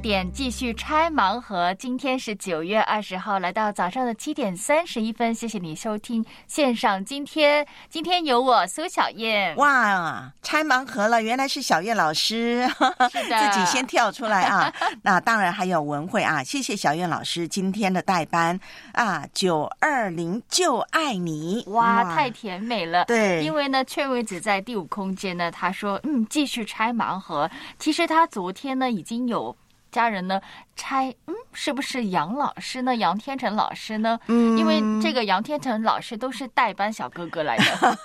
点继续拆盲盒，今天是九月二十号，来到早上的七点三十一分。谢谢你收听线上今天，今天有我苏小燕。哇，拆盲盒了，原来是小燕老师，是的 自己先跳出来啊。那当然还有文慧啊，谢谢小燕老师今天的代班啊，九二零就爱你，哇，太甜美了。对因为呢，雀位子在第五空间呢，他说，嗯，继续拆盲盒。其实他昨天呢，已经有家人呢拆，嗯，是不是杨老师呢？杨天成老师呢？嗯因为这个杨天成老师都是代班小哥哥来的。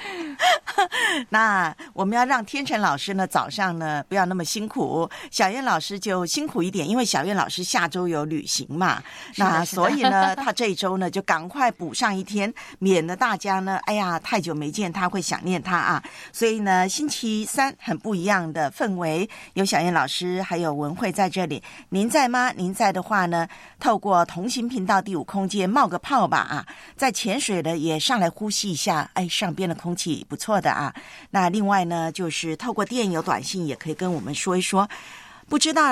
那我们要让天成老师呢早上呢不要那么辛苦，小燕老师就辛苦一点，因为小燕老师下周有旅行嘛，那所以呢，他这一周呢就赶快补上一天，免得大家呢，哎呀太久没见他会想念他啊。所以呢，星期三很不一样的氛围，有小燕老师还有文慧在这里，您在吗？您在的话呢，透过同行频道第五空间冒个泡吧啊，在潜水的也上来呼吸一下，哎，上边的空气不错的啊。那另外呢，就是透过电邮、短信也可以跟我们说一说，不知道。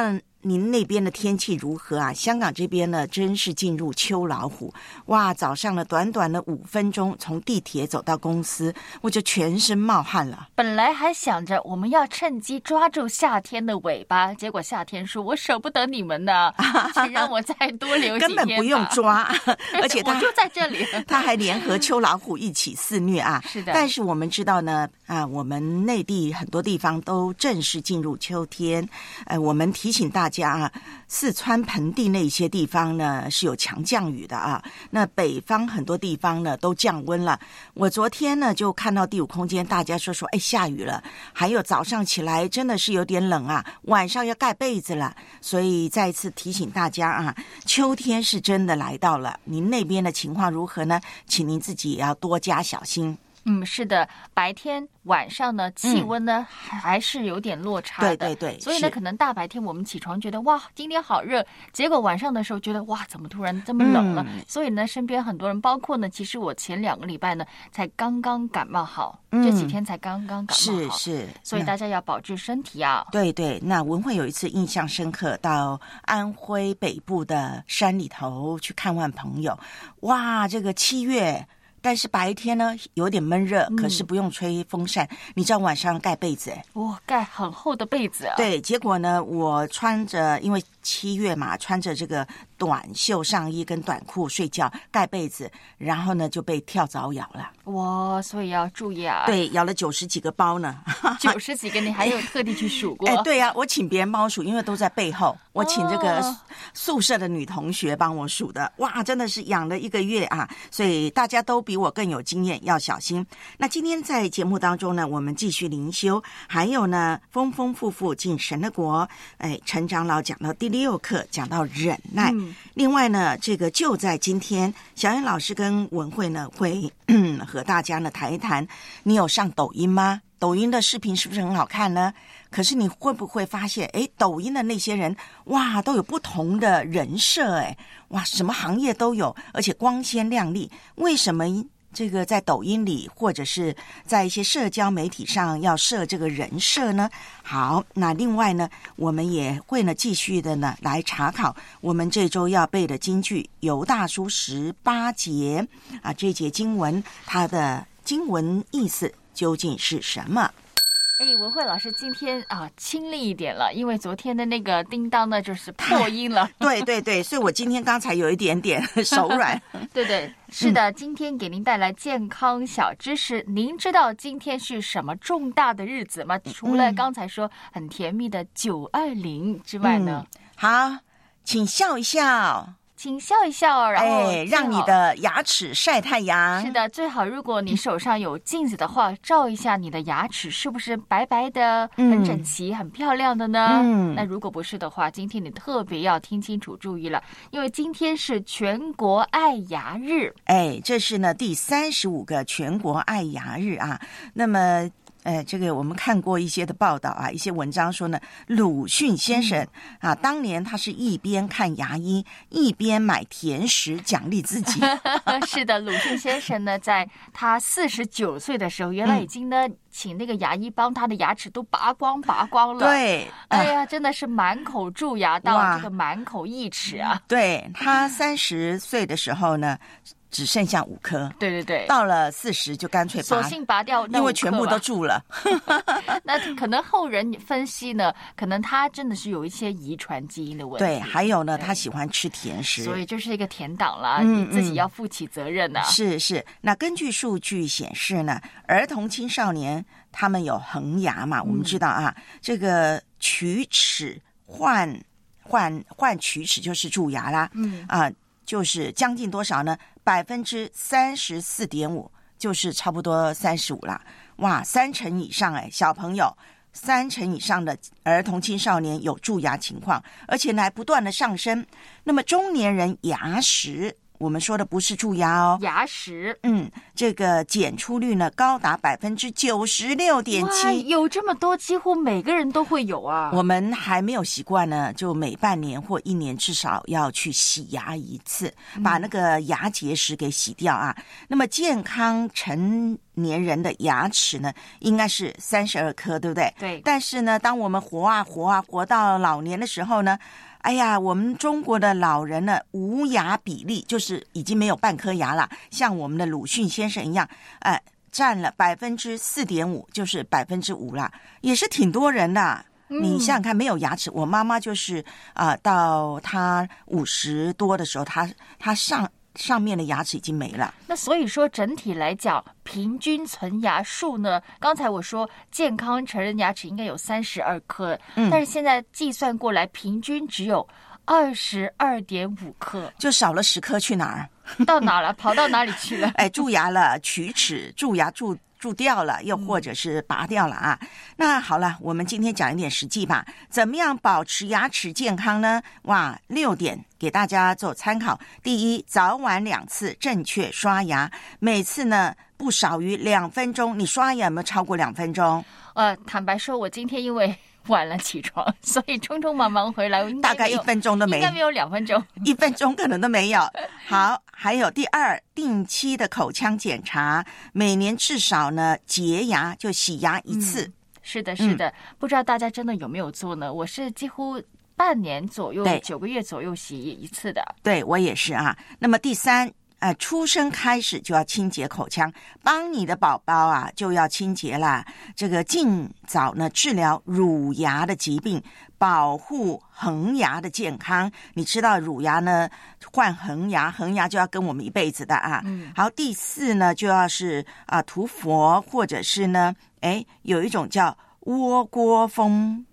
您那边的天气如何啊？香港这边呢，真是进入秋老虎哇！早上呢，短短的五分钟从地铁走到公司，我就全身冒汗了。本来还想着我们要趁机抓住夏天的尾巴，结果夏天说：“我舍不得你们呢，请让我再多留几天。”根本不用抓，而且他就在这里。他还联合秋老虎一起肆虐啊！是的但是我们知道呢，啊，我们内地很多地方都正式进入秋天。呃，我们提醒大大家啊，四川盆地那些地方呢是有强降雨的啊。那北方很多地方呢都降温了。我昨天呢就看到第五空间，大家说说，哎，下雨了。还有早上起来真的是有点冷啊，晚上要盖被子了。所以再次提醒大家啊，秋天是真的来到了。您那边的情况如何呢？请您自己也要多加小心。嗯，是的，白天晚上呢，气温呢、还是有点落差的。嗯对对对所以呢，可能大白天我们起床觉得哇，今天好热，结果晚上的时候觉得哇，怎么突然这么冷了？嗯所以呢，身边很多人，包括呢，其实我前两个礼拜呢，才刚刚感冒好，嗯这几天才刚刚感冒好，是是，所以大家要保重身体啊。对对，那文慧有一次印象深刻，到安徽北部的山里头去看望朋友，哇，这个七月。但是白天呢有点闷热，可是不用吹风扇，你知道晚上盖被子哎。哇，盖很厚的被子啊。，对，结果呢，我穿着因为七月嘛，穿着这个短袖上衣跟短裤睡觉，盖被子，然后呢就被跳蚤咬了，哇，所以要注意啊。，对，咬了九十几个包呢。九十几个你还有特地去数过？哎，对呀、我请别人帮我数，因为都在背后，我请这个哦宿舍的女同学帮我数的。哇，真的是养了一个月啊！所以大家都比我更有经验，要小心。那今天在节目当中呢，我们继续灵修，还有呢，丰丰富富进神的国。哎，陈长老讲到第六课，讲到忍耐。嗯另外呢，这个就在今天，小燕老师跟文慧呢会 和大家呢谈一谈，你有上抖音吗？抖音的视频是不是很好看呢？可是你会不会发现，哎，抖音的那些人，哇，都有不同的人设，哎，哇，什么行业都有，而且光鲜亮丽。为什么这个在抖音里或者是在一些社交媒体上要设这个人设呢？好，那另外呢，我们也会呢继续的呢来查考我们这周要背的京剧《尤大叔》十八节啊，这节经文它的经文意思究竟是什么？哎，文慧老师今天啊亲力一点了，因为昨天的那个叮当呢就是破 音了。对对对，所以我今天刚才有一点点 手软。对对，是的，今天给您带来健康小知识。您知道今天是什么重大的日子吗？除了刚才说很甜蜜的九二零之外呢？好，请笑一笑，请笑一笑，然后哎，让你的牙齿晒太阳。是的，最好如果你手上有镜子的话，照一下你的牙齿是不是白白的、嗯很整齐、很漂亮的呢？嗯那如果不是的话，今天你特别要听清楚、注意了，因为今天是全国爱牙日。哎，这是呢第三十五个全国爱牙日啊。那么，呃，这个我们看过一些的报道啊，一些文章说呢，鲁迅先生啊，当年他是一边看牙医，一边买甜食奖励自己。是的，鲁迅先生呢，在他四十九岁的时候，原来已经呢，请那个牙医帮他的牙齿都拔光拔光了。。对，哎呀，真的是满口蛀牙到这个满口义齿啊！对他三十岁的时候呢，只剩下五颗，对对对，到了四十就干脆拔，索性拔掉因为全部都蛀了。那可能后人分析呢，可能他真的是有一些遗传基因的问题。对，还有呢，他喜欢吃甜食，所以就是一个甜党啦，嗯你自己嗯。要负起责任呐、是是，那根据数据显示呢，儿童青少年他们有恒牙嘛？我们知道啊，这个龋齿换换换龋齿就是蛀牙啦，嗯。啊，就是将近多少呢？百分之三十四点五，就是差不多三十五啦。哇，三成以上哎，小朋友。三成以上的儿童青少年有蛀牙情况，而且呢还不断的上升。那么中年人牙石，我们说的不是蛀牙哦，牙石。嗯，这个检出率呢高达百分之九十六点，七。有这么多，几乎每个人都会有啊。我们还没有习惯呢，就每半年或一年至少要去洗牙一次，把那个牙结石给洗掉啊。那么健康成年人的牙齿呢，应该是三十二颗，对不对？对但是呢，当我们活啊活啊活到老年的时候呢，哎呀，我们中国的老人呢，无牙比例就是已经没有半颗牙了，像我们的鲁迅先生一样，哎、占了百分之四点五，就是百分之五啦，也是挺多人的。你想想看，没有牙齿，我妈妈就是啊、到她五十多的时候，她她上上面的牙齿已经没了。那所以说，整体来讲，平均存牙数呢，刚才我说健康成人牙齿应该有三十二颗，嗯但是现在计算过来，平均只有二十二点五颗，就少了十颗去哪儿？到哪了？跑到哪里去了？哎，蛀牙了，龋齿，蛀牙蛀蛀掉了，又或者是拔掉了啊。那好了，我们今天讲一点实际吧。怎么样保持牙齿健康呢？哇，六点给大家做参考。第一，早晚两次正确刷牙，每次呢不少于两分钟。你刷牙有没有超过两分钟？呃，坦白说，我今天因为晚了起床，所以匆匆忙忙回来，我 应该大概一分钟都没应该没有两分钟。一分钟可能都没有。好，还有第二，定期的口腔检查，每年至少呢洁牙就洗牙一次。是的，嗯是的，不知道大家真的有没有做呢？我是几乎半年左右对，九个月左右洗一次的。对我也是啊。那么第三。呃，出生开始就要清洁口腔，帮你的宝宝啊就要清洁啦。这个尽早呢治疗乳牙的疾病，保护恒牙的健康。你知道乳牙呢换恒牙，恒牙就要跟我们一辈子的啊。嗯好，第四呢就要是啊、涂氟，或者是呢，哎，有一种叫窝锅封闭，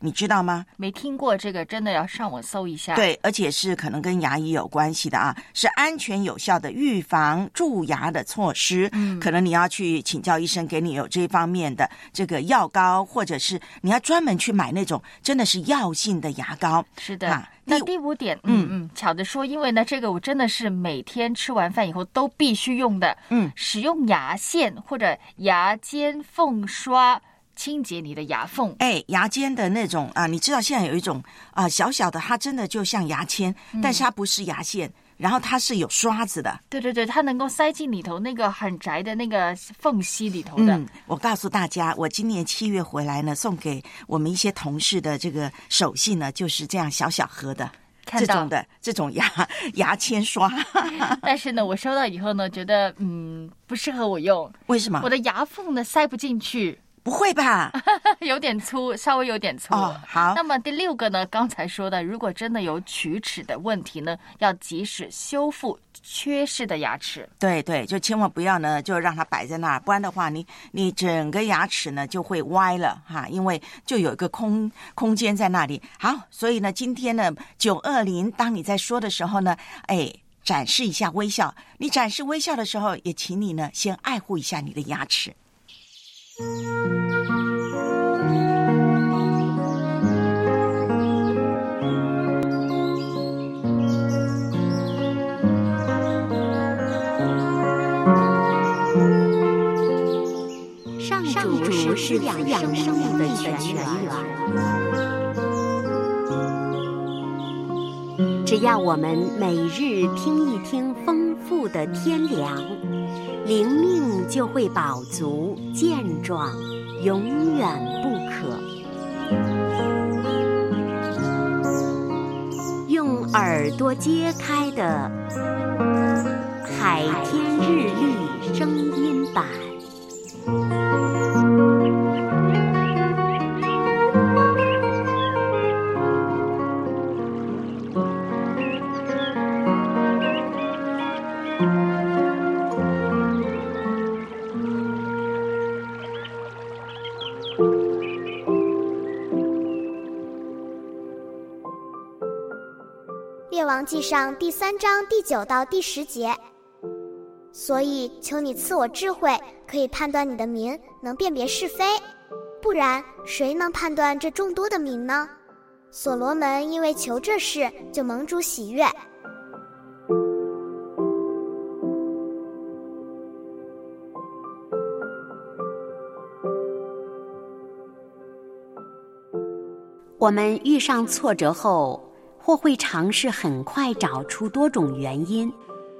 你知道吗？没听过这个，真的要上网搜一下。，对，而且是可能跟牙医有关系的啊，是安全有效的预防蛀牙的措施。嗯可能你要去请教医生，给你有这方面的这个药膏，或者是你要专门去买那种真的是药性的牙膏。是的。啊那第第五点，嗯嗯嗯，巧的说，因为呢，这个我真的是每天吃完饭以后都必须用的，嗯，使用牙线或者牙尖缝刷清洁你的牙缝。哎，牙尖的那种啊，你知道现在有一种啊小小的，它真的就像牙签，嗯但是它不是牙线，然后它是有刷子的。对对对，它能够塞进里头那个很窄的那个缝隙里头的。嗯，我告诉大家，我今年七月回来呢，送给我们一些同事的这个手信呢，就是这样小小盒的。看到这种的这种牙 牙签刷，但是呢，我收到以后呢，觉得嗯不适合我用，为什么我？的牙缝呢塞不进去。不会吧？有点粗，稍微有点粗。哦，好那，么第六个呢？刚才说的，如果真的有龋齿的问题呢，要及时修复缺失的牙齿。对对，就千万不要呢，就让它摆在那儿，不然的话，你你整个牙齿呢就会歪了哈，因为就有一个空空间在那里。好，所以呢，今天呢，九二零，当你在说的时候呢，哎。展示一下微笑，你展示微笑的时候，也请你呢先爱护一下你的牙齿。上主是滋养生命的泉源。只要我们每日听一听丰富的天粮，灵命就会饱足健壮，永远不渴。用耳朵揭开的《海天日历》声音版。记上第三章第九到第十节。所以求你赐我智慧，可以判断你的民，能辨别是非。不然，谁能判断这众多的民呢？所罗门因为求这事，就蒙主喜悦。我们遇上挫折后，或会尝试很快找出多种原因，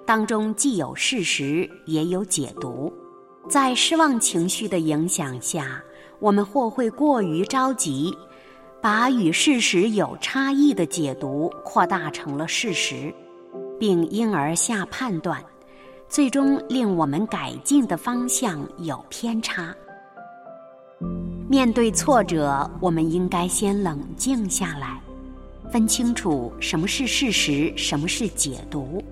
当中既有事实，也有解读。在失望情绪的影响下，我们或会过于着急，把与事实有差异的解读扩大成了事实，并因而下判断，最终令我们改进的方向有偏差。面对挫折，我们应该先冷静下来，分清楚什么是事实，什么是解读，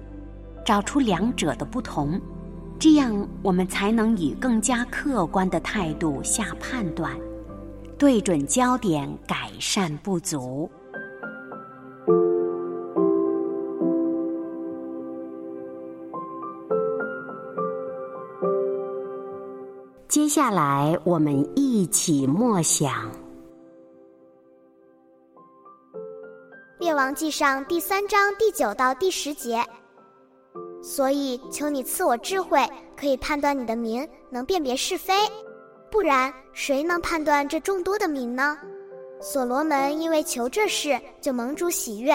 找出两者的不同，这样我们才能以更加客观的态度下判断，对准焦点，改善不足。接下来，我们一起默想。王记上第三章第九到第十节。所以求你赐我智慧，可以判断你的民，能辨别是非。不然，谁能判断这众多的民呢？所罗门因为求这事，就蒙主喜悦。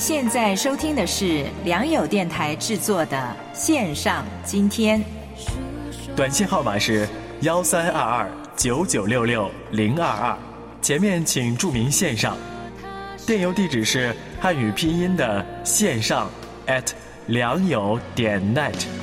现在收听的是良友电台制作的线上今天。短信号码是幺三二二九九六六零二二，前面请注明线上。电邮地址是汉语拼音的线上 at 良友点 net。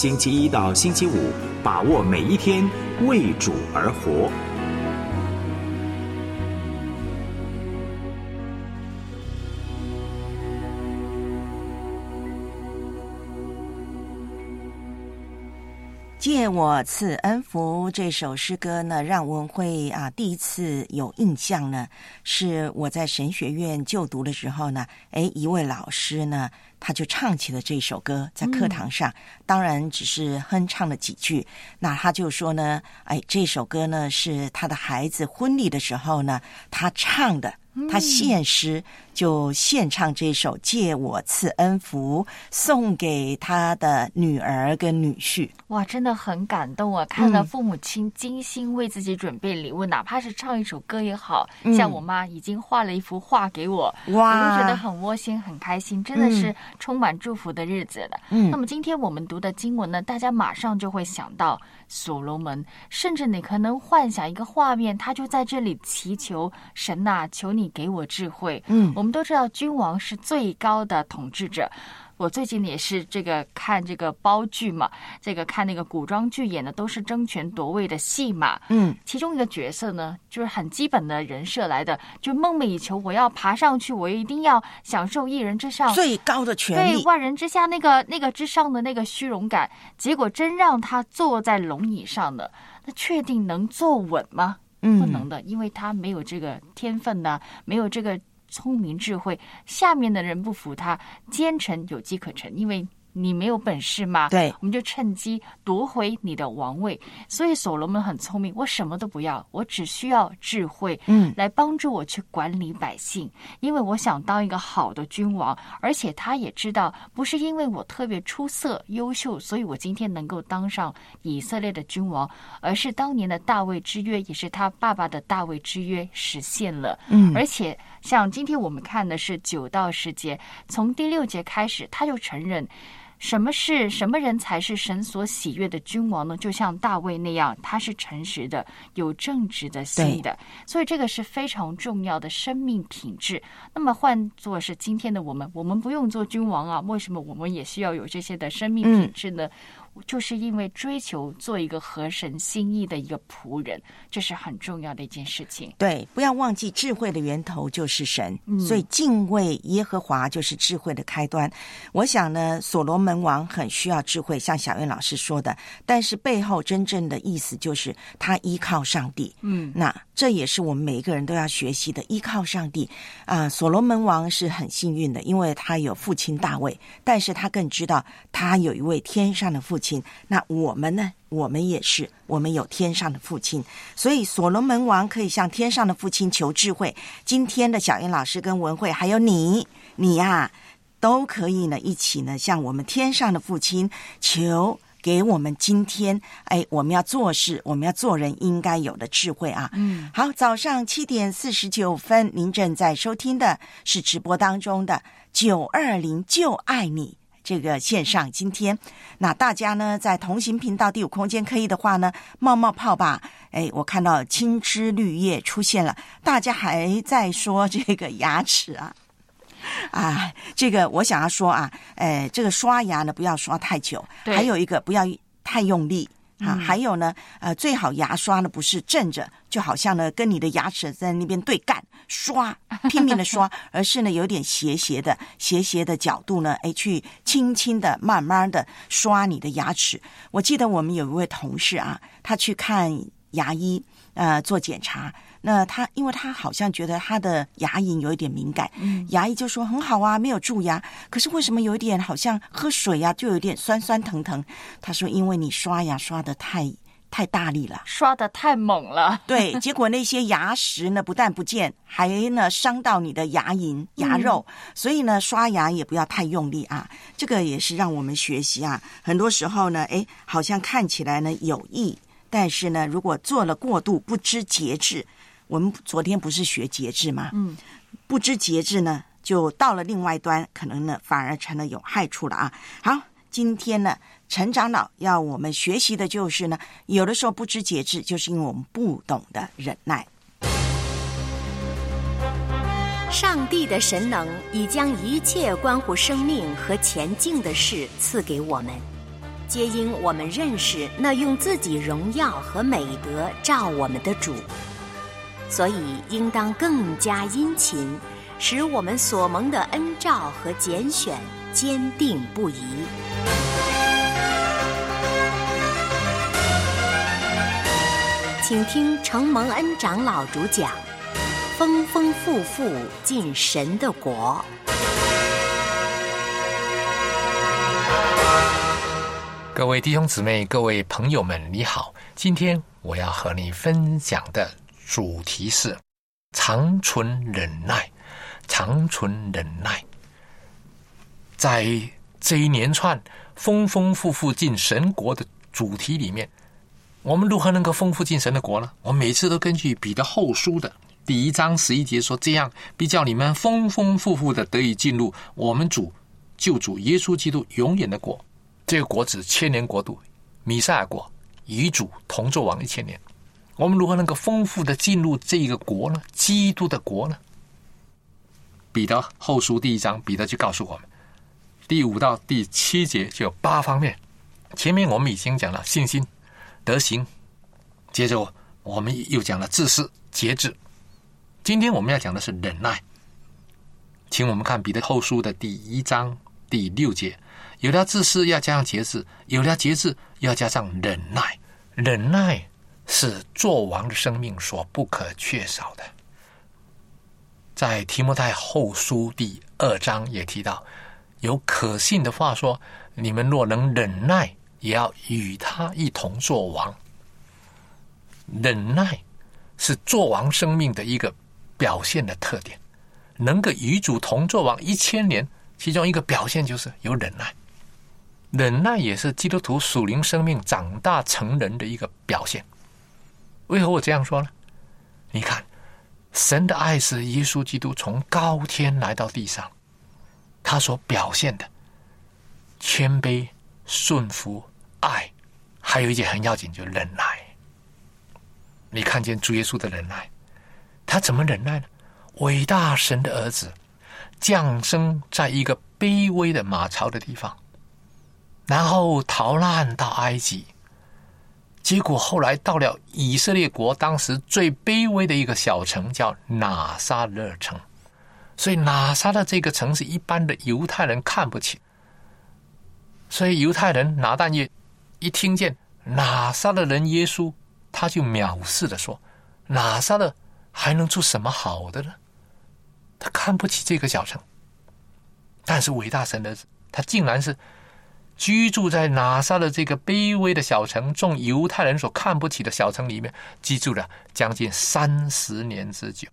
星期一到星期五，把握每一天，为主而活。借我赐恩福这首诗歌呢，让文慧啊第一次有印象呢，是我在神学院就读的时候呢，哎，一位老师呢，他就唱起了这首歌，在课堂上，当然只是哼唱了几句，那他就说呢，哎，这首歌呢是他的孩子婚礼的时候呢，他唱的。他献诗，就献唱这首《借我赐恩福》，送给他的女儿跟女婿。哇，真的很感动啊！看到父母亲精心为自己准备礼物，哪怕是唱一首歌也好，像我妈已经画了一幅画给我，哇，我都觉得很窝心、很开心，真的是充满祝福的日子了。嗯，那么今天我们读的经文呢，大家马上就会想到所罗门，甚至你可能幻想一个画面，他就在这里祈求神呐，求。你给我智慧，嗯，我们都知道君王是最高的统治者。我最近也是这个看这个包剧嘛，这个看那个古装剧演的都是争权夺位的戏码，嗯，其中一个角色呢，就是很基本的人设来的，就梦寐以求我要爬上去，我一定要享受一人之上最高的权利，对万人之下那个那个之上的那个虚荣感，结果真让他坐在龙椅上的，那确定能坐稳吗？不能的，因为他没有这个天分呢，没有这个聪明智慧，下面的人不服他，奸臣有机可乘，因为。你没有本事嘛？对，我们就趁机夺回你的王位。所以所罗门很聪明，我什么都不要，我只需要智慧，嗯，来帮助我去管理百姓。因为我想当一个好的君王，而且他也知道，不是因为我特别出色、优秀，所以我今天能够当上以色列的君王，而是当年的大卫之约，也是他爸爸的大卫之约实现了。嗯，而且像今天我们看的是九到十节，从第六节开始，他就承认。什么是什么人才是神所喜悦的君王呢？就像大卫那样，他是诚实的、有正直的心的，所以这个是非常重要的生命品质。那么换作是今天的我们，我们不用做君王啊，为什么我们也需要有这些的生命品质呢？就是因为追求做一个合神心意的一个仆人，这是很重要的一件事情。对，不要忘记智慧的源头就是神，所以敬畏耶和华就是智慧的开端。我想呢，所罗门王很需要智慧，像小燕老师说的，但是背后真正的意思就是他依靠上帝。嗯，那这也是我们每一个人都要学习的，依靠上帝啊。所罗门王是很幸运的，因为他有父亲大卫，但是他更知道他有一位天上的父。亲，那我们呢？我们也是，我们有天上的父亲，所以所罗门王可以向天上的父亲求智慧。今天的小燕老师跟文慧，还有你，你呀，都可以呢，一起呢，向我们天上的父亲求，给我们今天，哎，我们要做事，我们要做人应该有的智慧啊。嗯，好，早上七点四十九分，您正在收听的是直播当中的九二零就爱你。这个线上今天，那大家呢在同行频道第五空间可以的话呢，冒冒泡吧。哎，我看到青枝绿叶出现了，大家还在说这个牙齿啊。啊，这个我想要说啊，呃，这个刷牙呢不要刷太久，还有一个不要太用力。啊，还有呢，呃，最好牙刷呢不是正着，就好像呢跟你的牙齿在那边对干刷，拼命的刷，而是呢有点斜斜的、斜斜的角度呢，哎，去轻轻的、慢慢的刷你的牙齿。我记得我们有一位同事啊，他去看牙医，呃，做检查。那他，因为他好像觉得他的牙龈有一点敏感，牙医就说很好啊，没有蛀牙。可是为什么有一点好像喝水呀，就有点酸酸疼疼？他说，因为你刷牙刷的太太大力了，刷的太猛了。对，结果那些牙石呢，不但不见，还呢伤到你的牙龈、牙肉。所以呢，刷牙也不要太用力啊。这个也是让我们学习啊。很多时候呢，哎，好像看起来呢有益，但是呢，如果做了过度，不知节制。我们昨天不是学节制吗？嗯，不知节制呢，就到了另外一端，可能呢反而成了有害处了啊。好，今天呢，陈长老要我们学习的就是呢，有的时候不知节制，就是因为我们不懂得忍耐。上帝的神能已将一切关乎生命和前进的事赐给我们，皆因我们认识那用自己荣耀和美德照我们的主。所以，应当更加殷勤，使我们所蒙的恩照和拣选坚定不移。请听承蒙恩长老主讲：丰丰富富进神的国。各位弟兄姊妹、各位朋友们，你好！今天我要和你分享的。主题是长存忍耐，长存忍耐。在这一连串丰丰富富进神国的主题里面，我们如何能够丰富进神的国呢？我每次都根据彼得后书的第一章十一节说：“这样必叫你们丰丰富富的得以进入我们主救主耶稣基督永远的国。这个国指千年国度，弥赛亚国，与主同作王一千年。”我们如何能够丰富的进入这个国呢？基督的国呢？彼得后书第一章，彼得就告诉我们，第五到第七节就有八方面。前面我们已经讲了信心、德行，接着我们又讲了自私、节制。今天我们要讲的是忍耐。请我们看彼得后书的第一章第六节：有了自私，要加上节制；有了节制，要加上忍耐。忍耐。是做王的生命所不可缺少的。在提摩太后书第二章也提到，有可信的话说：“你们若能忍耐，也要与他一同做王。”忍耐是做王生命的一个表现的特点。能够与主同做王一千年，其中一个表现就是有忍耐。忍耐也是基督徒属灵生命长大成人的一个表现。为何我这样说呢？你看，神的爱是耶稣基督从高天来到地上，他所表现的谦卑、顺服、爱，还有一件很要紧，就是忍耐。你看见主耶稣的忍耐，他怎么忍耐呢？伟大神的儿子降生在一个卑微的马槽的地方，然后逃难到埃及。结果后来到了以色列国，当时最卑微的一个小城叫拿撒勒城，所以拿撒勒这个城是一般的犹太人看不起，所以犹太人拿但业一听见拿撒勒人耶稣，他就藐视的说：“拿撒勒还能出什么好的呢？”他看不起这个小城，但是伟大神的他竟然是。居住在拿撒的这个卑微的小城，众犹太人所看不起的小城里面，居住了将近三十年之久。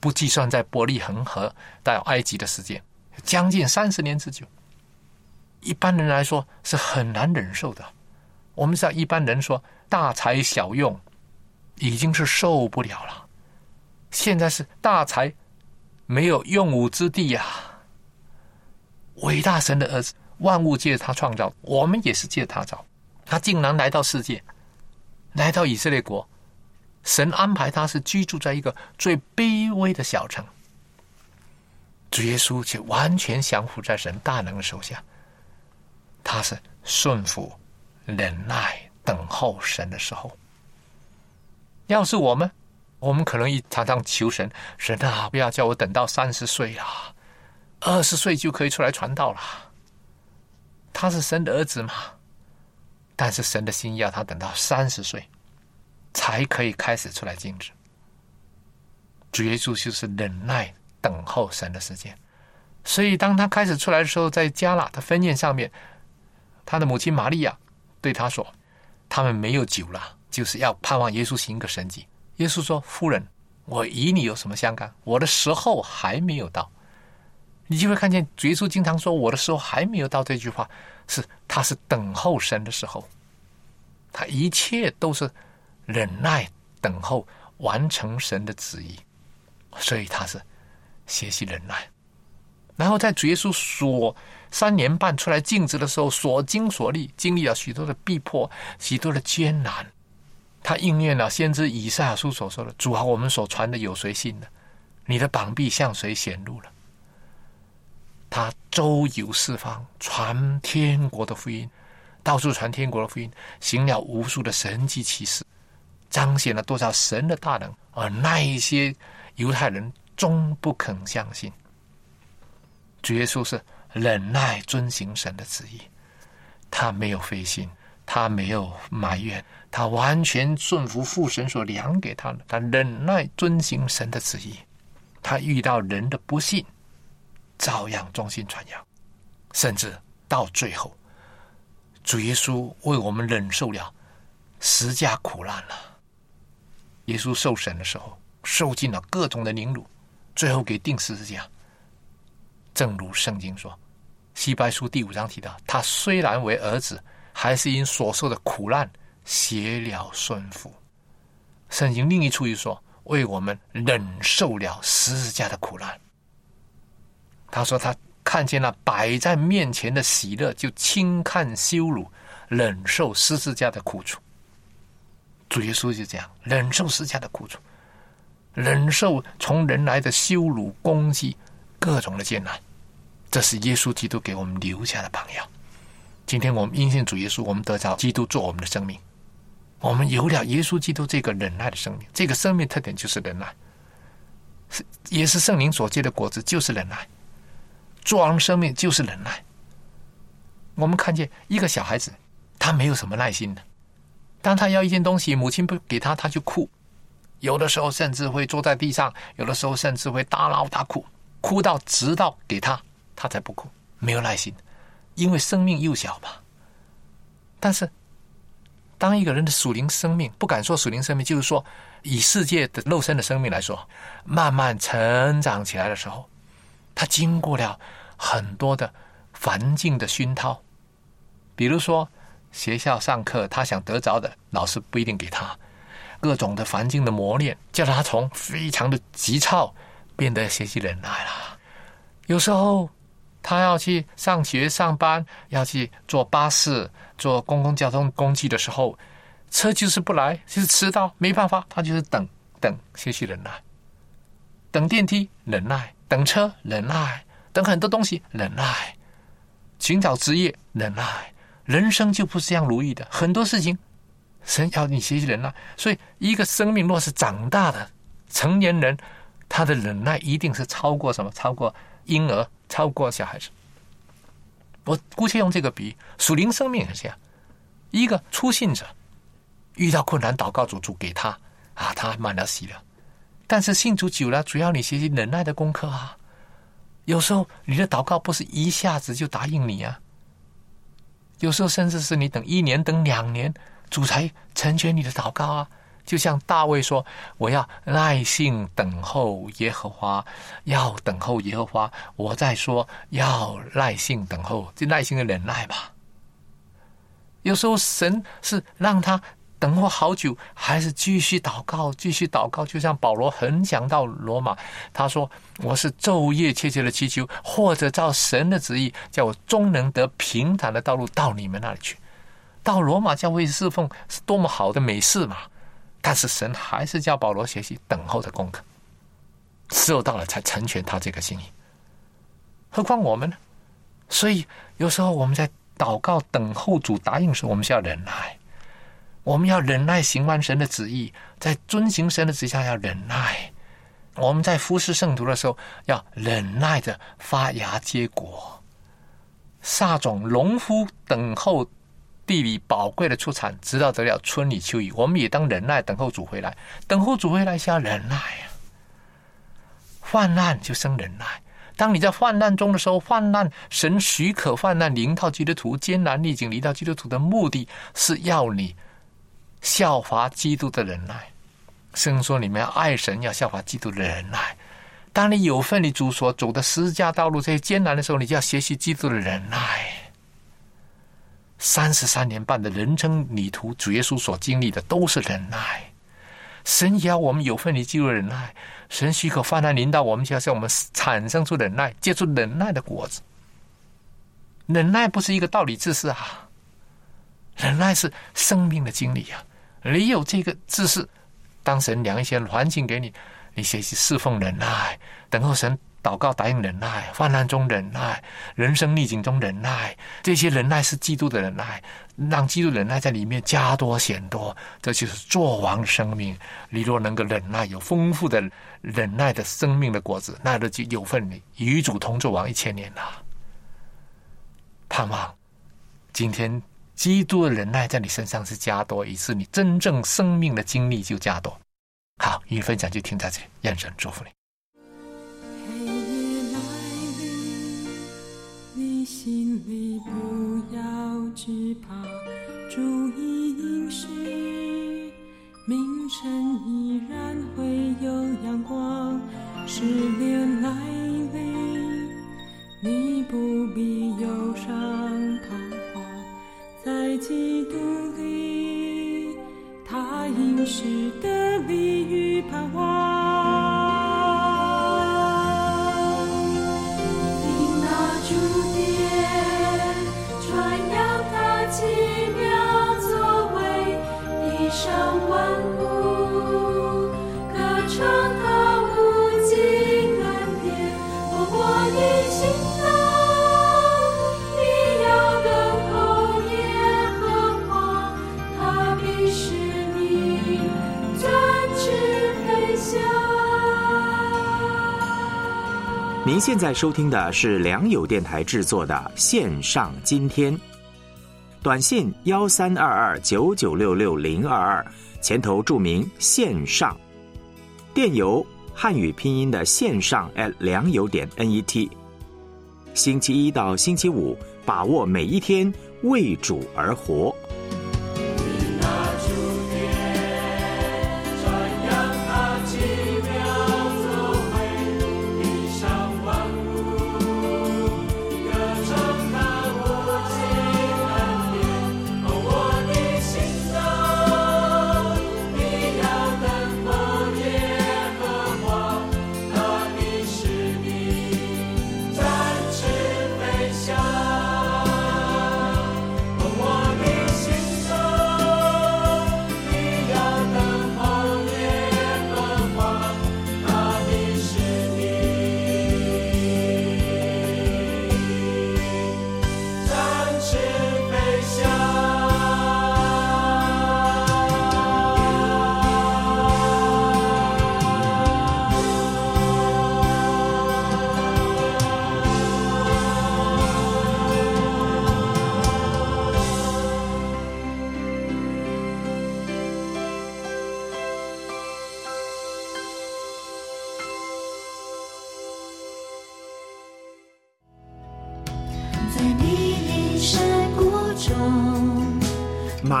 不计算在伯利恒河到埃及的时间，将近三十年之久。一般人来说是很难忍受的。我们知道，一般人说大材小用，已经是受不了了。现在是大材没有用武之地呀。伟大神的儿子，万物借他创造，我们也是借他造。他竟然来到世界，来到以色列国，神安排他是居住在一个最卑微的小城。主耶稣却完全降服在神大能的手下，他是顺服、忍耐、等候神的时候。要是我们，我们可能一常常求神，神啊，不要叫我等到三十岁啊，二十岁就可以出来传道了。他是神的儿子嘛？但是神的心要他等到三十岁，才可以开始出来尽职。主耶稣就是忍耐。等候神的时间，所以当他开始出来的时候，在加纳的婚宴上面，他的母亲玛利亚对他说：“他们没有酒了，就是要盼望耶稣行个神迹。”耶稣说：“夫人，我与你有什么相干？我的时候还没有到。”你就会看见主耶稣经常说：“我的时候还没有到。”这句话是他是等候神的时候，他一切都是忍耐等候完成神的旨意，所以他是。学习忍耐，然后在主耶稣所三年半出来静止的时候，所经所历，经历了许多的逼迫，许多的艰难。他应验了先知以赛亚书所说的：“主啊，我们所传的有谁信呢？你的膀臂向谁显露了？”他周游四方，传天国的福音，到处传天国的福音，行了无数的神迹奇事，彰显了多少神的大能。而那一些犹太人。终不肯相信，主耶稣是忍耐遵行神的旨意，他没有灰心，他没有埋怨，他完全顺服父神所量给他的，他忍耐遵行神的旨意。他遇到人的不信，照样忠心传扬，甚至到最后，主耶稣为我们忍受了十架苦难了。耶稣受审的时候，受尽了各种的凌辱。最后给定十字架，正如圣经说，《希伯书》第五章提到，他虽然为儿子，还是因所受的苦难，写了顺服。圣经另一处又说，为我们忍受了十字架的苦难。他说，他看见了摆在面前的喜乐，就轻看羞辱，忍受十字架的苦楚。主耶稣就这样忍受十字架的苦楚。忍受从人来的羞辱、攻击、各种的艰难，这是耶稣基督给我们留下的榜样。今天我们因信主耶稣，我们得着基督做我们的生命，我们有了耶稣基督这个忍耐的生命。这个生命特点就是忍耐，是也是圣灵所结的果子，就是忍耐。做完生命就是忍耐。我们看见一个小孩子，他没有什么耐心的，当他要一件东西，母亲不给他，他就哭。有的时候甚至会坐在地上，有的时候甚至会大闹大哭，哭到直到给他，他才不哭，没有耐心，因为生命幼小嘛。但是，当一个人的属灵生命，不敢说属灵生命，就是说以世界的肉身的生命来说，慢慢成长起来的时候，他经过了很多的环境的熏陶，比如说学校上课，他想得着的，老师不一定给他。各种的环境的磨练，叫他从非常的急躁变得学习忍耐了。有时候他要去上学、上班，要去坐巴士、坐公共交通工具的时候，车就是不来，就是迟到，没办法，他就是等等学习忍耐，等电梯忍耐，等车忍耐，等很多东西忍耐，寻找职业忍耐，人生就不是这样如意的，很多事情。神要你学习忍耐，所以一个生命若是长大的成年人，他的忍耐一定是超过什么？超过婴儿，超过小孩子。我姑且用这个比喻，属灵生命也是这样。一个初信者遇到困难，祷告主，主给他啊，他满了喜了。但是信主久了，主要你学习忍耐的功课啊。有时候你的祷告不是一下子就答应你啊，有时候甚至是你等一年，等两年。主才成全你的祷告啊！就像大卫说：“我要耐心等候耶和华，要等候耶和华。”我在说要耐心等候，就耐心的忍耐吧。有时候神是让他等候好久，还是继续祷告，继续祷告。就像保罗很想到罗马，他说：“我是昼夜切切的祈求，或者照神的旨意，叫我终能得平坦的道路到你们那里去。”到罗马教会侍奉是多么好的美事嘛！但是神还是叫保罗学习等候的功课，时候到了才成全他这个心意。何况我们呢？所以有时候我们在祷告、等候主答应时，我们需要忍耐。我们要忍耐行完神的旨意，在遵行神的旨意下要忍耐。我们在服侍圣徒的时候，要忍耐着发芽结果。撒种农夫等候地里宝贵的出产，直到得了春雨秋雨。我们也当忍耐等候主回来，等候主回来是要忍耐啊。患难就生忍耐。当你在患难中的时候，患难神许可患难临到基督徒，艰难逆境临到基督徒的目的是要你效法基督的忍耐。圣说你们要爱神，要效法基督的忍耐。当你有份你主所走的十字架道路这些艰难的时候，你就要学习基督的忍耐。三十三年半的人生旅途，主耶稣所经历的都是忍耐。神也要我们有份你基督的忍耐。神许可泛滥临到我们，就要向我们产生出忍耐，结出忍耐的果子。忍耐不是一个道理知识啊，忍耐是生命的经历啊。你有这个知识，当神量一些环境给你，你学习侍奉忍耐，等候神祷告答应忍耐，患难中忍耐，人生逆境中忍耐，这些忍耐是基督的忍耐。让基督忍耐在里面加多显多，这就是作王的生命。你若能够忍耐，有丰富的忍耐的生命的果子，那就有份与主同作王一千年了。盼望今天基督的忍耐在你身上是加多，以致你真正生命的经历就加多。好，与分享就停在这里，愿神祝福你。黑夜来临你心里不要惧怕，注意饮食，明晨依然会有阳光。失恋来临，你不必忧伤，在基督里，他应许的礼与盼望。您现在收听的是良友电台制作的线上今天，短信幺三二二九九六六零二二，前头注明线上，电邮汉语拼音的线上 at 良友点 net，星期一到星期五，把握每一天，为主而活。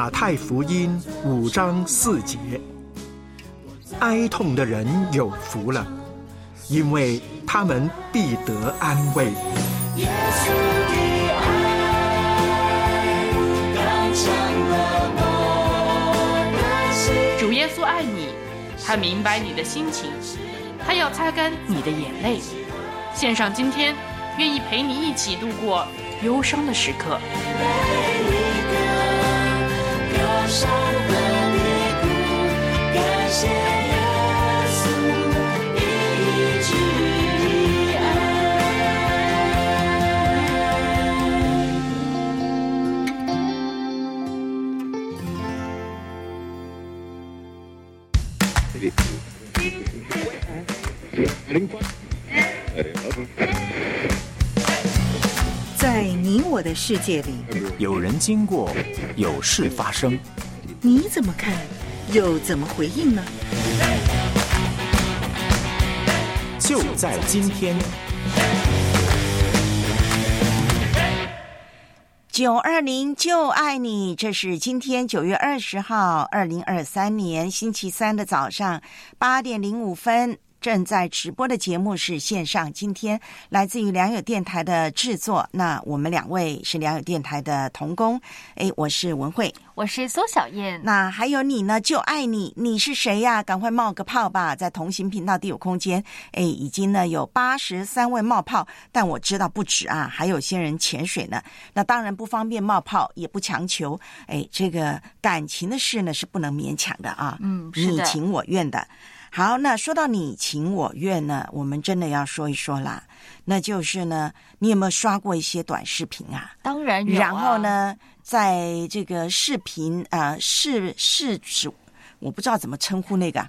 马太福音五章四节：哀痛的人有福了，因为他们必得安慰。主耶稣爱你，他明白你的心情，他要擦干你的眼泪。献上今天，愿意陪你一起度过忧伤的时刻。在你我的世界里，有人经过，有事发生，你怎么看？又怎么回应呢？就在今天。九二零就爱你，这是今天九月二十号，二零二三年星期三的早上八点零五分。正在直播的节目是线上，今天来自于良友电台的制作。那我们两位是良友电台的童工，哎，我是文慧，我是苏小燕。那还有你呢？就爱你，你是谁呀？赶快冒个泡吧！在同行频道第五空间，哎，已经呢有八十三位冒泡，但我知道不止啊，还有些人潜水呢。那当然不方便冒泡，也不强求。哎，这个感情的事呢是不能勉强的啊，嗯，你情我愿的。好，那说到你情我愿呢，我们真的要说一说啦。那就是呢，你有没有刷过一些短视频啊？当然有。然后呢，在这个视频啊，视视主，我不知道怎么称呼那个。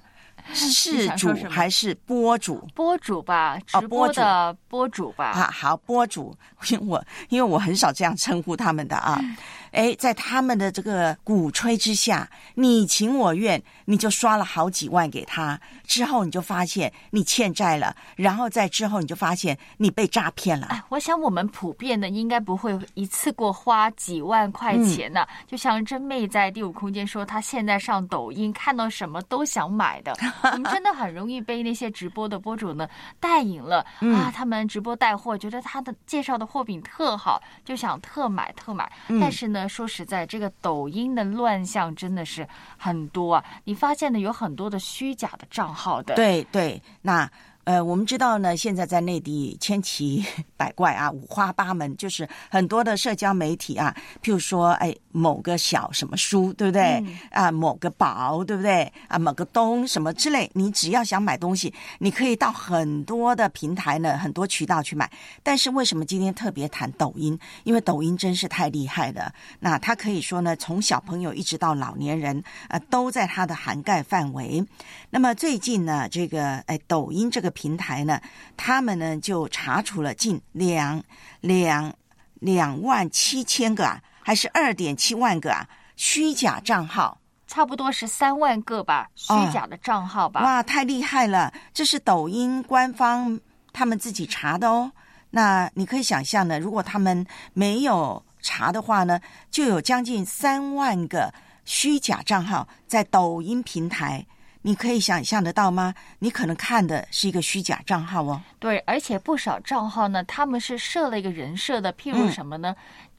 是事主还是播主？播主吧，直播的播主吧。啊，好，播主，因为我因为我很少这样称呼他们的啊。哎，在他们的这个鼓吹之下，你情我愿，你就刷了好几万给他。之后你就发现你欠债了，然后在之后你就发现你被诈骗了。哎，我想我们普遍的应该不会一次过花几万块钱呢。就像真妹在第五空间说，她现在上抖音看到什么都想买的。我们真的很容易被那些直播的播主呢带引了啊！他们直播带货，觉得他的介绍的货品特好，就想特买特买。但是呢，说实在，这个抖音的乱象真的是很多啊！你发现的，有很多的虚假的账号的。对对，那。呃，我们知道呢，现在在内地千奇百怪啊，五花八门，就是很多的社交媒体啊，譬如说，哎，某个小什么书，对不对？啊，某个宝，对不对？啊，某个东什么之类，你只要想买东西，你可以到很多的平台呢，很多渠道去买。但是为什么今天特别谈抖音？因为抖音真是太厉害了。那它可以说呢，从小朋友一直到老年人，呃，都在它的涵盖范围。那么最近呢，这个哎，抖音这个。平台呢，他们呢就查处了近两两两万七千个啊，还是二点七万个啊虚假账号，差不多是三万个吧，虚假的账号吧。哇，太厉害了！这是抖音官方他们自己查的哦。那你可以想象呢，如果他们没有查的话呢，就有将近三万个虚假账号在抖音平台。你可以想象得到吗？你可能看的是一个虚假账号哦。对，而且不少账号呢，他们是设了一个人设的，譬如什么呢？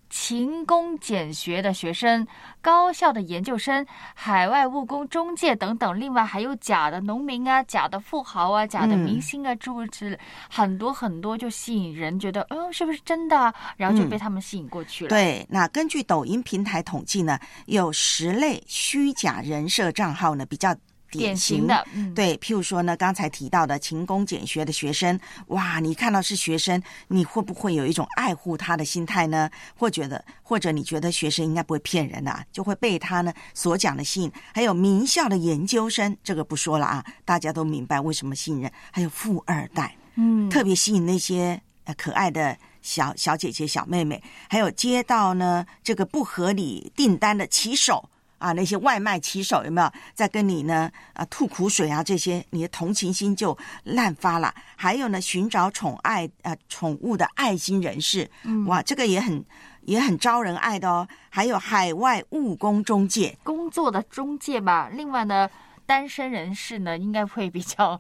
勤工俭学的学生、高校的研究生、海外务工中介等等。另外还有假的农民啊、假的富豪啊、假的明星啊，诸如此类，很多很多，就吸引人觉得，嗯，是不是真的？然后就被他们吸引过去了。对，那根据抖音平台统计呢，有十类虚假人设账号呢，比较。典型的，对，譬如说呢，刚才提到的勤工俭学的学生，哇，你看到是学生，你会不会有一种爱护他的心态呢？或觉得，或者你觉得学生应该不会骗人的，啊就会被他呢所讲的吸引。还有名校的研究生，这个不说了啊，大家都明白为什么吸引人。还有富二代，嗯，特别吸引那些可爱的小小姐姐、小妹妹。还有接到呢这个不合理订单的骑手。啊，那些外卖骑手有没有在跟你呢？啊，吐苦水啊，这些你的同情心就滥发了。还有呢，寻找宠爱啊宠物的爱心人士，哇，这个也很也很招人爱的哦。还有海外务工中介工作的中介吧。另外呢，单身人士呢，应该会比较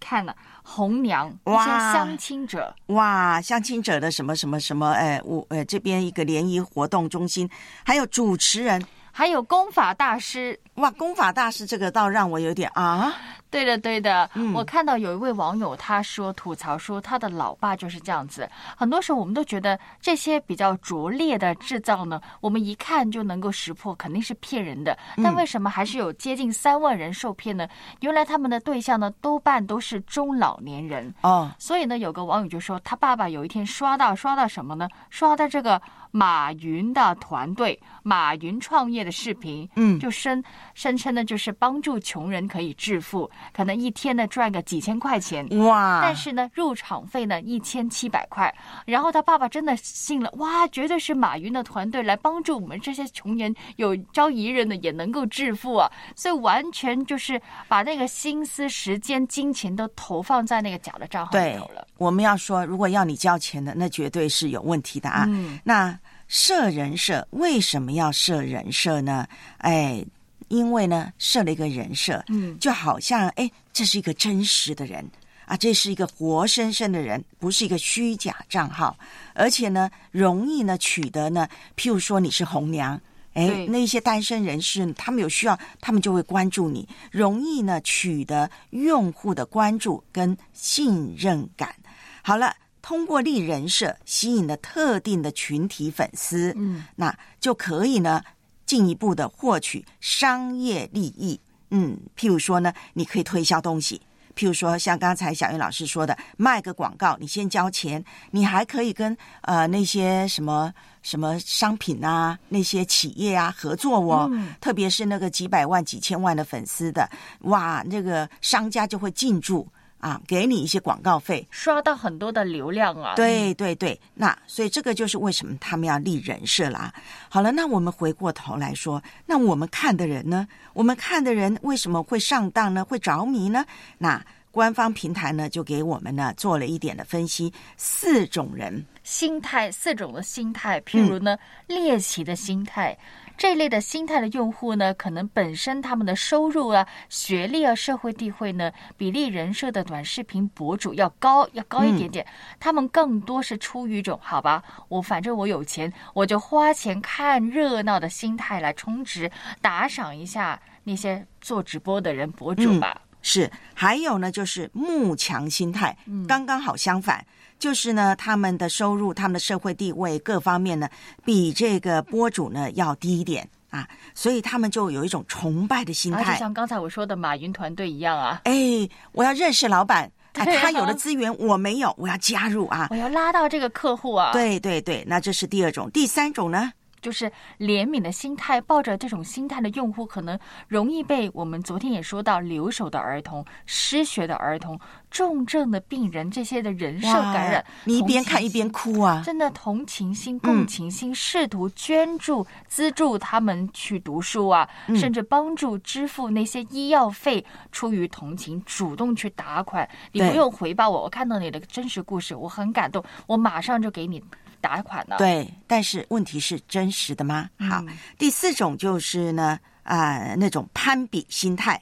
看了红娘一些相亲者，哇，相亲者的什么什么什么，哎，我呃这边一个联谊活动中心，还有主持人。还有功法大师哇，功法大师这个倒让我有点啊。对的，对的。我看到有一位网友他说吐槽说他的老爸就是这样子。很多时候我们都觉得这些比较拙劣的制造呢，我们一看就能够识破，肯定是骗人的。但为什么还是有接近三万人受骗呢？原来他们的对象呢多半都是中老年人哦。所以呢，有个网友就说他爸爸有一天刷到刷到什么呢？刷到这个马云的团队马云创业的视频，嗯，就声声称呢就是帮助穷人可以致富。可能一天呢赚个几千块钱，哇！但是呢，入场费呢一千七百块。然后他爸爸真的信了，哇，绝对是马云的团队来帮助我们这些穷人有朝一日呢也能够致富啊！所以完全就是把那个心思、时间、金钱都投放在那个假的账号里头了。我们要说，如果要你交钱的，那绝对是有问题的啊！嗯、那设人设为什么要设人设呢？哎。因为呢，设了一个人设，嗯，就好像哎，这是一个真实的人啊，这是一个活生生的人，不是一个虚假账号，而且呢，容易呢取得呢，譬如说你是红娘，哎，那些单身人士他们有需要，他们就会关注你，容易呢取得用户的关注跟信任感。好了，通过立人设吸引了特定的群体粉丝，嗯，那就可以呢。进一步的获取商业利益，嗯，譬如说呢，你可以推销东西，譬如说像刚才小云老师说的，卖个广告，你先交钱，你还可以跟呃那些什么什么商品啊，那些企业啊合作哦，嗯、特别是那个几百万、几千万的粉丝的，哇，那个商家就会进驻。啊，给你一些广告费，刷到很多的流量啊！对对对，那所以这个就是为什么他们要立人设啦。好了，那我们回过头来说，那我们看的人呢？我们看的人为什么会上当呢？会着迷呢？那官方平台呢就给我们呢做了一点的分析，四种人心态，四种的心态，譬如呢、嗯、猎奇的心态。这一类的心态的用户呢，可能本身他们的收入啊、学历啊、社会地位呢，比立人设的短视频博主要高，要高一点点。嗯、他们更多是出于一种好吧，我反正我有钱，我就花钱看热闹的心态来充值，打赏一下那些做直播的人博主吧。嗯、是，还有呢，就是慕强心态，嗯、刚刚好相反。就是呢，他们的收入、他们的社会地位各方面呢，比这个播主呢要低一点啊，所以他们就有一种崇拜的心态，就像刚才我说的马云团队一样啊。哎，我要认识老板，啊、他有的资源我没有，我要加入啊，我要拉到这个客户啊。对对对，那这是第二种，第三种呢？就是怜悯的心态，抱着这种心态的用户，可能容易被我们昨天也说到留守的儿童、失学的儿童、重症的病人这些的人设感染。你一边看一边哭啊！真的同情心、共情心，嗯、试图捐助、资助他们去读书啊，嗯、甚至帮助支付那些医药费，出于同情主动去打款。你不用回报我，我看到你的真实故事，我很感动，我马上就给你。打款的，对，但是问题是真实的吗？好，嗯、第四种就是呢，啊、呃，那种攀比心态，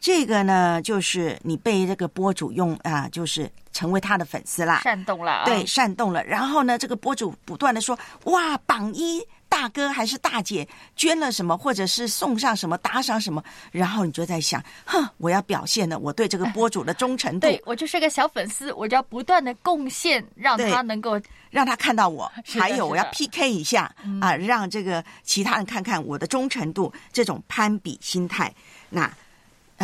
这个呢，就是你被这个博主用啊、呃，就是成为他的粉丝啦，煽动了、啊，对，煽动了。然后呢，这个博主不断的说，哇，榜一大哥还是大姐捐了什么，或者是送上什么，打赏什么，然后你就在想，哼，我要表现的，我对这个播主的忠诚度，对我就是个小粉丝，我就要不断的贡献，让他能够让他看到我，还有我要 PK 一下嗯。啊，让这个其他人看看我的忠诚度，这种攀比心态，那。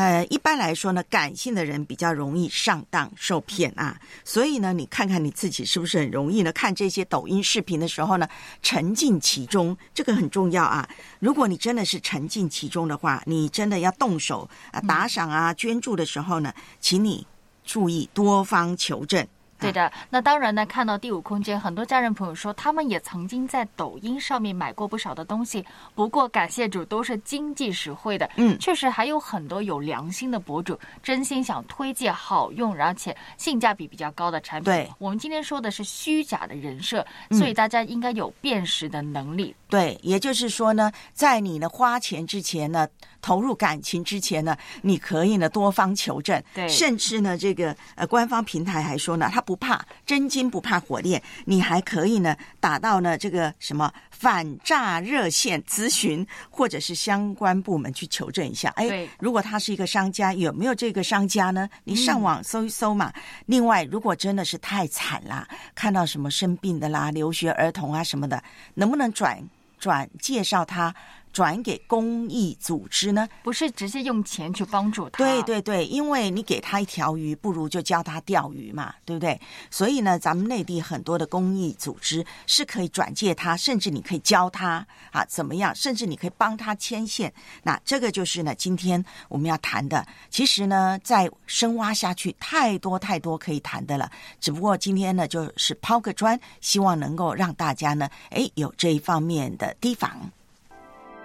呃，一般来说呢，感性的人比较容易上当受骗啊，所以呢，你看看你自己是不是很容易呢？看这些抖音视频的时候呢，沉浸其中，这个很重要啊。如果你真的是沉浸其中的话，你真的要动手啊，打赏啊、捐助的时候呢，请你注意多方求证。对的，那当然呢，看到第五空间，很多家人朋友说，他们也曾经在抖音上面买过不少的东西，不过感谢主都是经济实惠的。嗯确实还有很多有良心的博主，真心想推荐好用而且性价比比较高的产品。对我们今天说的是虚假的人设，嗯所以大家应该有辨识的能力。对，也就是说呢，在你呢花钱之前呢，投入感情之前呢，你可以呢多方求证，对甚至呢这个呃官方平台还说呢，他不怕真金不怕火炼，你还可以呢打到呢这个什么反诈热线咨询，或者是相关部门去求证一下。哎，如果他是一个商家，有没有这个商家呢？你上网搜一搜嘛。另外，如果真的是太惨啦，看到什么生病的啦、留学儿童啊什么的，能不能转？转介绍他转给公益组织呢？不是直接用钱去帮助他。对对对，因为你给他一条鱼，不如就教他钓鱼嘛，对不对？所以呢，咱们内地很多的公益组织是可以转借他，甚至你可以教他啊怎么样，甚至你可以帮他牵线。那这个就是呢，今天我们要谈的。其实呢，再深挖下去，太多太多可以谈的了。只不过今天呢，就是抛个砖，希望能够让大家呢，哎，有这一方面的提防。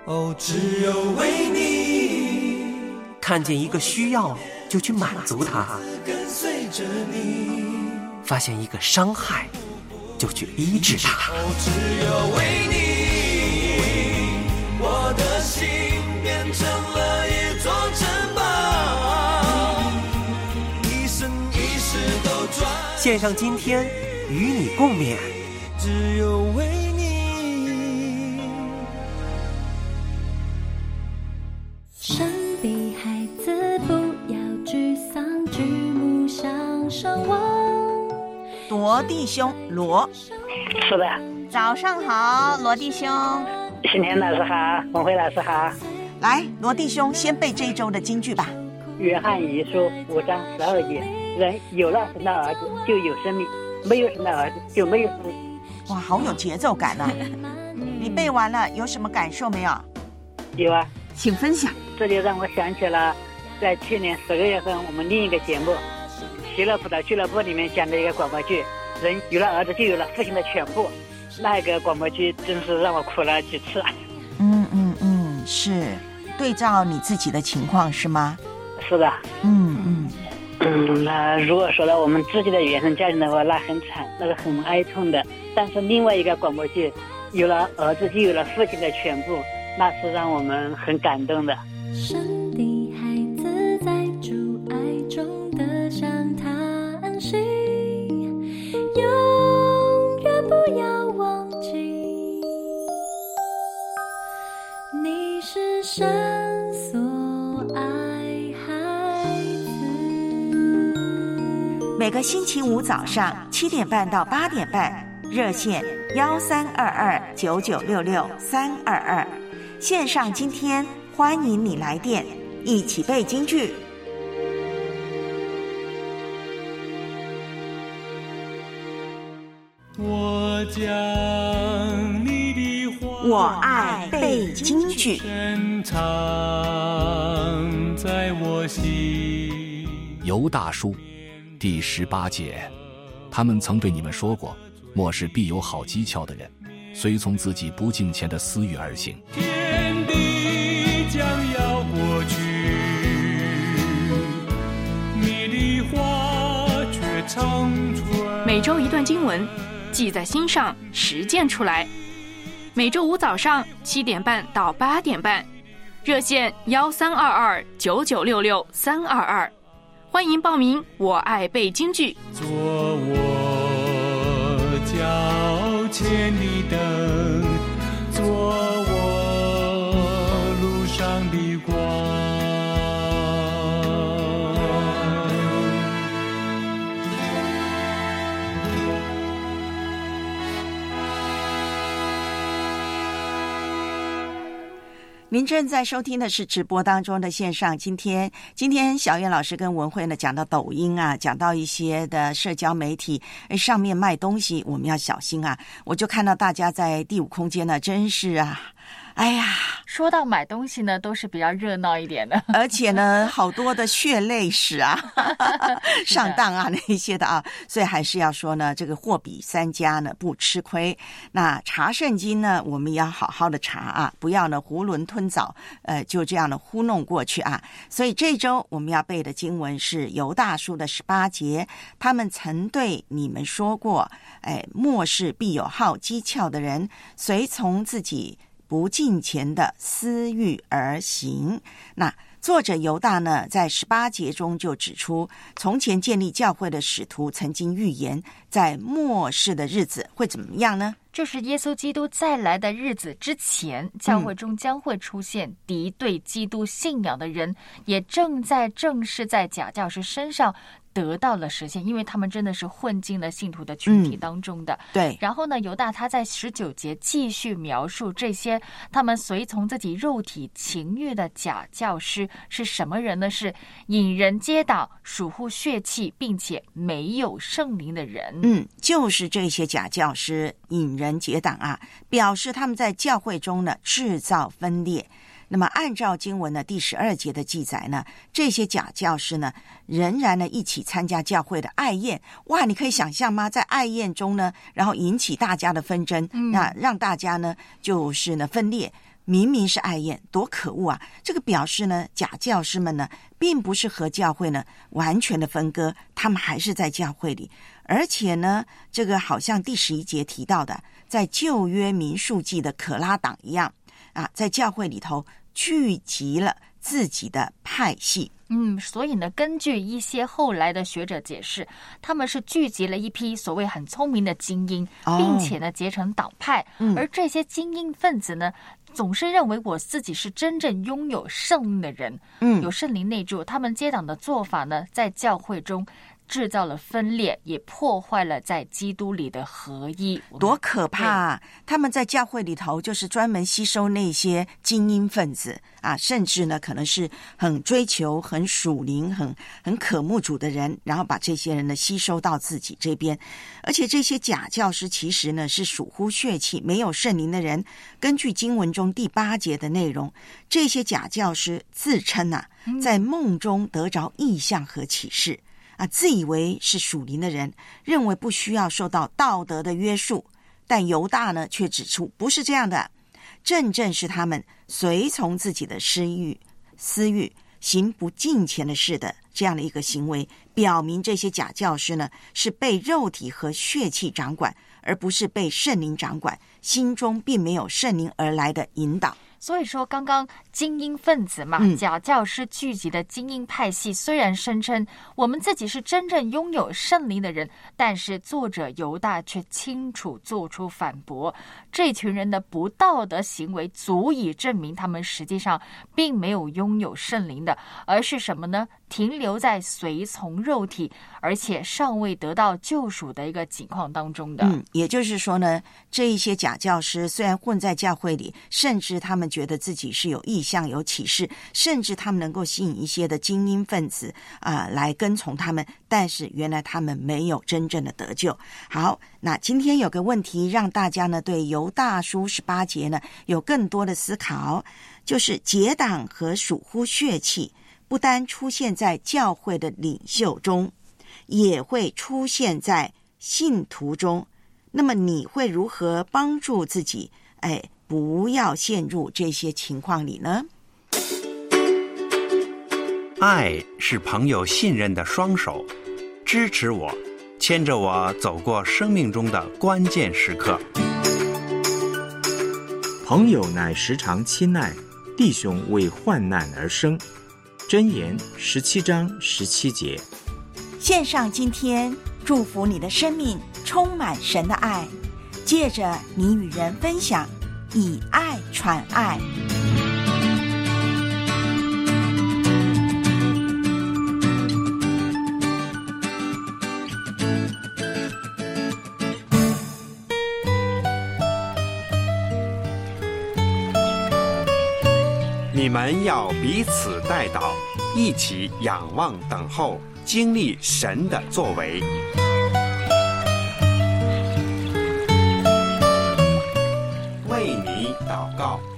哦，只有为你看见一个需要就去满足他，发现一个伤害就去医治他。哦，只有为你，我的心变成了一座城堡，一生一世都转。献上今天与你共勉。只有为。生的孩子不要沮丧，举目向上望。罗弟兄，罗，是的。早上好，罗弟兄。新天老师好，文辉老师好。来，罗弟兄先背这一周的京剧吧。约翰一书五章十二节：人有了生的儿子就有生命，没有生的儿子就没有生命。哇，好有节奏感呢！你背完了有什么感受没有？有啊。请分享，这就让我想起了，在去年十个月份我们另一个节目《喜乐辅导俱乐部》里面讲的一个广播剧，人有了儿子就有了父亲的全部。那个广播剧真是让我哭了几次。嗯嗯嗯，是对照你自己的情况是吗？是的。嗯嗯嗯，那如果说到我们自己的原生家庭的话，那很惨，那个很哀痛的。但是另外一个广播剧，有了儿子就有了父亲的全部。那是让我们很感动的。生的孩子在主爱中得向他安息，永远不要忘记，你是神所爱孩子。每个星期五早上七点半到八点半，热线幺三二二九九六六三二二。线上今天欢迎你来电，一起背京剧。我将你的话，我爱背京剧。深藏在我心。尤大叔，第十八节，他们曾对你们说过：末世必有好机巧的人，随从自己不敬虔的私欲而行。每周一段经文，记在心上，实践出来。每周五早上七点半到八点半，热线幺三二二九九六六三二二，欢迎报名。我爱背京剧。做我脚前的，您正在收听的是直播当中的线上。今天，今天小燕老师跟文慧呢讲到抖音啊，讲到一些的社交媒体，上面卖东西，我们要小心啊！我就看到大家在第五空间呢，真是啊。哎呀，说到买东西呢，都是比较热闹一点的，而且呢，好多的血泪史啊，上当啊那一些的啊，所以还是要说呢，这个货比三家呢不吃亏。那查圣经呢，我们也要好好的查啊，不要呢囫囵吞枣，呃，就这样的糊弄过去啊。所以这周我们要背的经文是犹大书的十八节，他们曾对你们说过，哎，末世必有好机巧的人，随从自己。不敬虔的私欲而行。那作者犹大呢，在十八节中就指出，从前建立教会的使徒曾经预言，在末世的日子会怎么样呢？就是耶稣基督再来的日子之前，教会中将会出现敌对基督信仰的人，也正在正是在假教师身上得到了实现，因为他们真的是混进了信徒的群体当中的。嗯、对。然后呢，犹大他在十九节继续描述这些他们随从自己肉体情欲的假教师是什么人呢？是引人接导、属乎血气，并且没有圣灵的人。嗯，就是这些假教师引人结党啊，表示他们在教会中呢制造分裂。那么，按照经文的第十二节的记载呢，这些假教师呢，仍然呢一起参加教会的爱宴。哇，你可以想象吗？在爱宴中呢，然后引起大家的纷争，那让大家呢就是呢分裂。明明是爱宴，多可恶啊！这个表示呢，假教师们呢，并不是和教会呢完全的分割，他们还是在教会里，而且呢，这个好像第十一节提到的，在旧约民数记的可拉党一样啊，在教会里头聚集了自己的派系。嗯，所以呢，根据一些后来的学者解释，他们是聚集了一批所谓很聪明的精英，并且呢结成党派，而这些精英分子呢。总是认为我自己是真正拥有圣灵的人，嗯，有圣灵内住。他们接党的做法呢，在教会中制造了分裂，也破坏了在基督里的合一。多可怕！啊！他们在教会里头就是专门吸收那些精英分子啊，甚至呢，可能是很追求、很属灵、很很渴慕主的人，然后把这些人呢吸收到自己这边。而且这些假教师其实呢是属乎血气、没有圣灵的人。根据经文中第八节的内容，这些假教师自称呐，在梦中得着意象和启示啊，自以为是属灵的人，认为不需要受到道德的约束。但犹大呢却指出，不是这样的，正正是他们随从自己的私欲、私欲行不敬虔的事的这样的一个行为，表明这些假教师呢是被肉体和血气掌管，而不是被圣灵掌管，心中并没有圣灵而来的引导。所以说，刚刚精英分子嘛，嗯假教师聚集的精英派系，虽然声称我们自己是真正拥有圣灵的人，但是作者犹大却清楚做出反驳：这群人的不道德行为足以证明他们实际上并没有拥有圣灵的，而是什么呢？停留在随从肉体，而且尚未得到救赎的一个情况当中的。嗯，也就是说呢，这一些假教师虽然混在教会里，甚至他们觉得自己是有意向、有启示，甚至他们能够吸引一些的精英分子啊、来跟从他们，但是原来他们没有真正的得救。好，那今天有个问题，让大家呢对犹大书十八节呢有更多的思考，就是结党和属乎血气。不单出现在教会的领袖中，也会出现在信徒中。那么你会如何帮助自己？哎，不要陷入这些情况里呢？爱是朋友信任的双手，支持我，牵着我走过生命中的关键时刻。朋友乃时常亲爱，弟兄为患难而生。箴言十七章十七节。献上今天，祝福你的生命充满神的爱，借着你与人分享，以爱传爱。你们要彼此带祷，一起仰望等候，经历神的作。为告。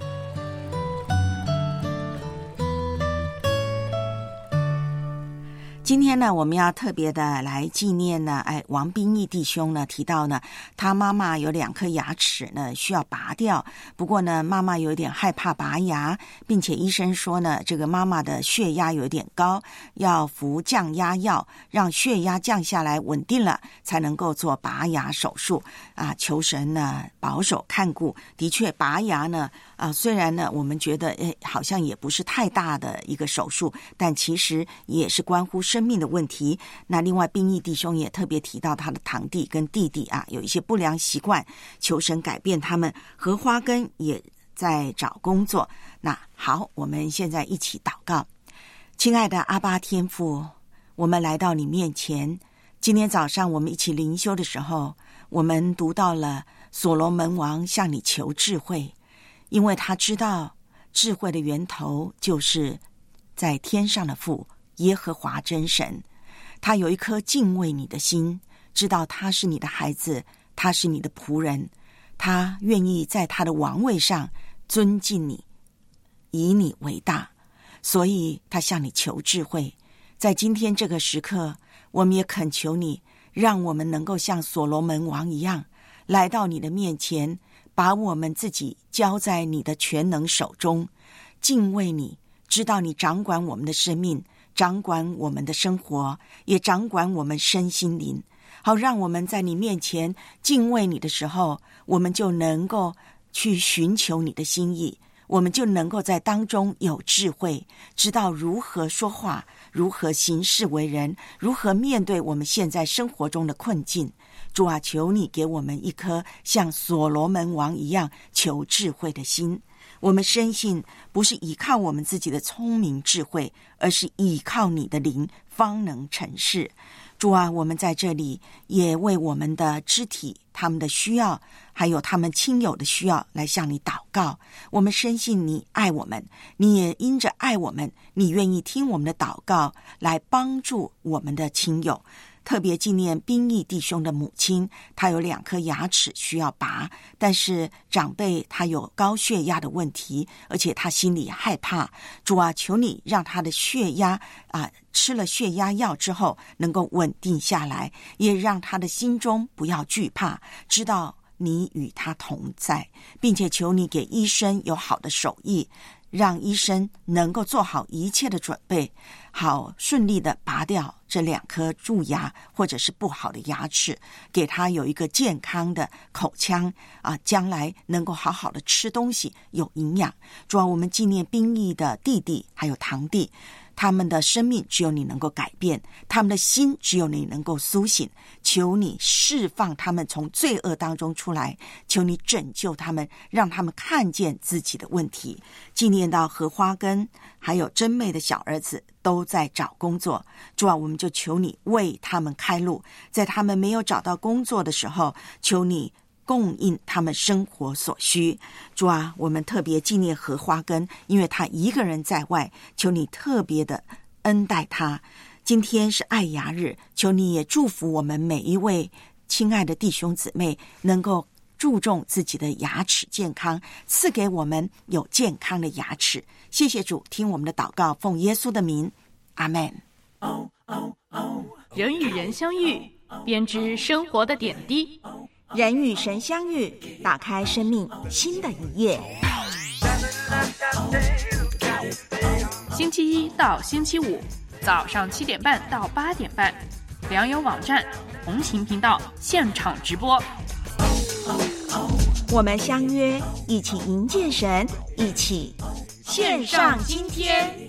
今天呢，我们要特别的来纪念呢，哎，王斌义弟兄呢提到呢，他妈妈有两颗牙齿呢需要拔掉，不过呢，妈妈有点害怕拔牙，并且医生说呢，这个妈妈的血压有点高，要服降压药，让血压降下来稳定了，才能够做拔牙手术啊。求神呢保守看顾，的确拔牙呢啊，虽然呢我们觉得哎好像也不是太大的一个手术，但其实也是关乎生命的问题。那另外，兵役弟兄也特别提到他的堂弟跟弟弟啊，有一些不良习惯，求神改变他们。荷花根也在找工作。那好，我们现在一起祷告，亲爱的阿巴天父，我们来到你面前。今天早上我们一起灵修的时候，我们读到了所罗门王向你求智慧，因为他知道智慧的源头就是在天上的父耶和华真神。他有一颗敬畏你的心，知道他是你的孩子，他是你的仆人，他愿意在他的王位上尊敬你，以你为大，所以他向你求智慧。在今天这个时刻。我们也恳求你，让我们能够像所罗门王一样，来到你的面前，把我们自己交在你的全能手中，敬畏你，知道你掌管我们的生命，掌管我们的生活，也掌管我们身心灵。好，让我们在你面前敬畏你的时候，我们就能够去寻求你的心意。我们就能够在当中有智慧，知道如何说话，如何行事为人，如何面对我们现在生活中的困境。主啊，求你给我们一颗像所罗门王一样求智慧的心。我们深信，不是依靠我们自己的聪明智慧，而是依靠你的灵，方能成事。主啊，我们在这里也为我们的肢体、他们的需要，还有他们亲友的需要来向你祷告。我们深信你爱我们，你也因着爱我们，你愿意听我们的祷告，来帮助我们的亲友。特别纪念兵役弟兄的母亲，她有两颗牙齿需要拔，但是长辈他有高血压的问题，而且他心里害怕。主啊，求你让他的血压啊，吃了血压药之后能够稳定下来，也让他的心中不要惧怕，知道你与他同在，并且求你给医生有好的手艺。让医生能够做好一切的准备，好顺利的拔掉这两颗蛀牙或者是不好的牙齿，给他有一个健康的口腔啊，将来能够好好的吃东西，有营养。主要我们纪念兵役的弟弟还有堂弟。他们的生命只有你能够改变，他们的心只有你能够苏醒。求你释放他们从罪恶当中出来，求你拯救他们，让他们看见自己的问题。纪念到荷花根还有真妹的小儿子都在找工作，主啊，我们就求你为他们开路，在他们没有找到工作的时候，求你。供应他们生活所需，主啊，我们特别纪念荷花根，因为他一个人在外，求你特别的恩待他。今天是爱牙日，求你也祝福我们每一位亲爱的弟兄姊妹，能够注重自己的牙齿健康，赐给我们有健康的牙齿。谢谢主，听我们的祷告，奉耶稣的名，阿门。人与人相遇，编织生活的点滴。人与神相遇，打开生命新的一页。星期一到星期五早上七点半到八点半，良友网站同行频道现场直播。我们相约，一起迎接神，一起献上今天。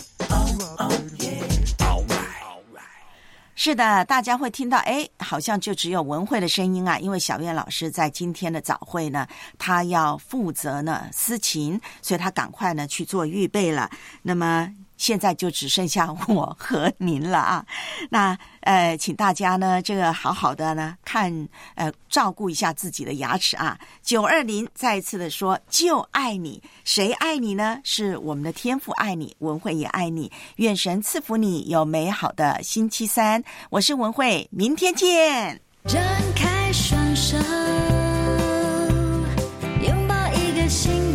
是的，大家会听到，哎，好像就只有文慧的声音啊，因为小燕老师在今天的早会呢，她要负责呢思琴，所以她赶快呢去做预备了。那么。现在就只剩下我和您了啊。那呃请大家呢这个好好的呢看呃照顾一下自己的牙齿啊。九二零再次的说就爱你谁爱你呢？是我们的天赋爱你文慧也爱你愿神赐福你有美好的星期三。我是文慧明天见。张开双手拥抱一个新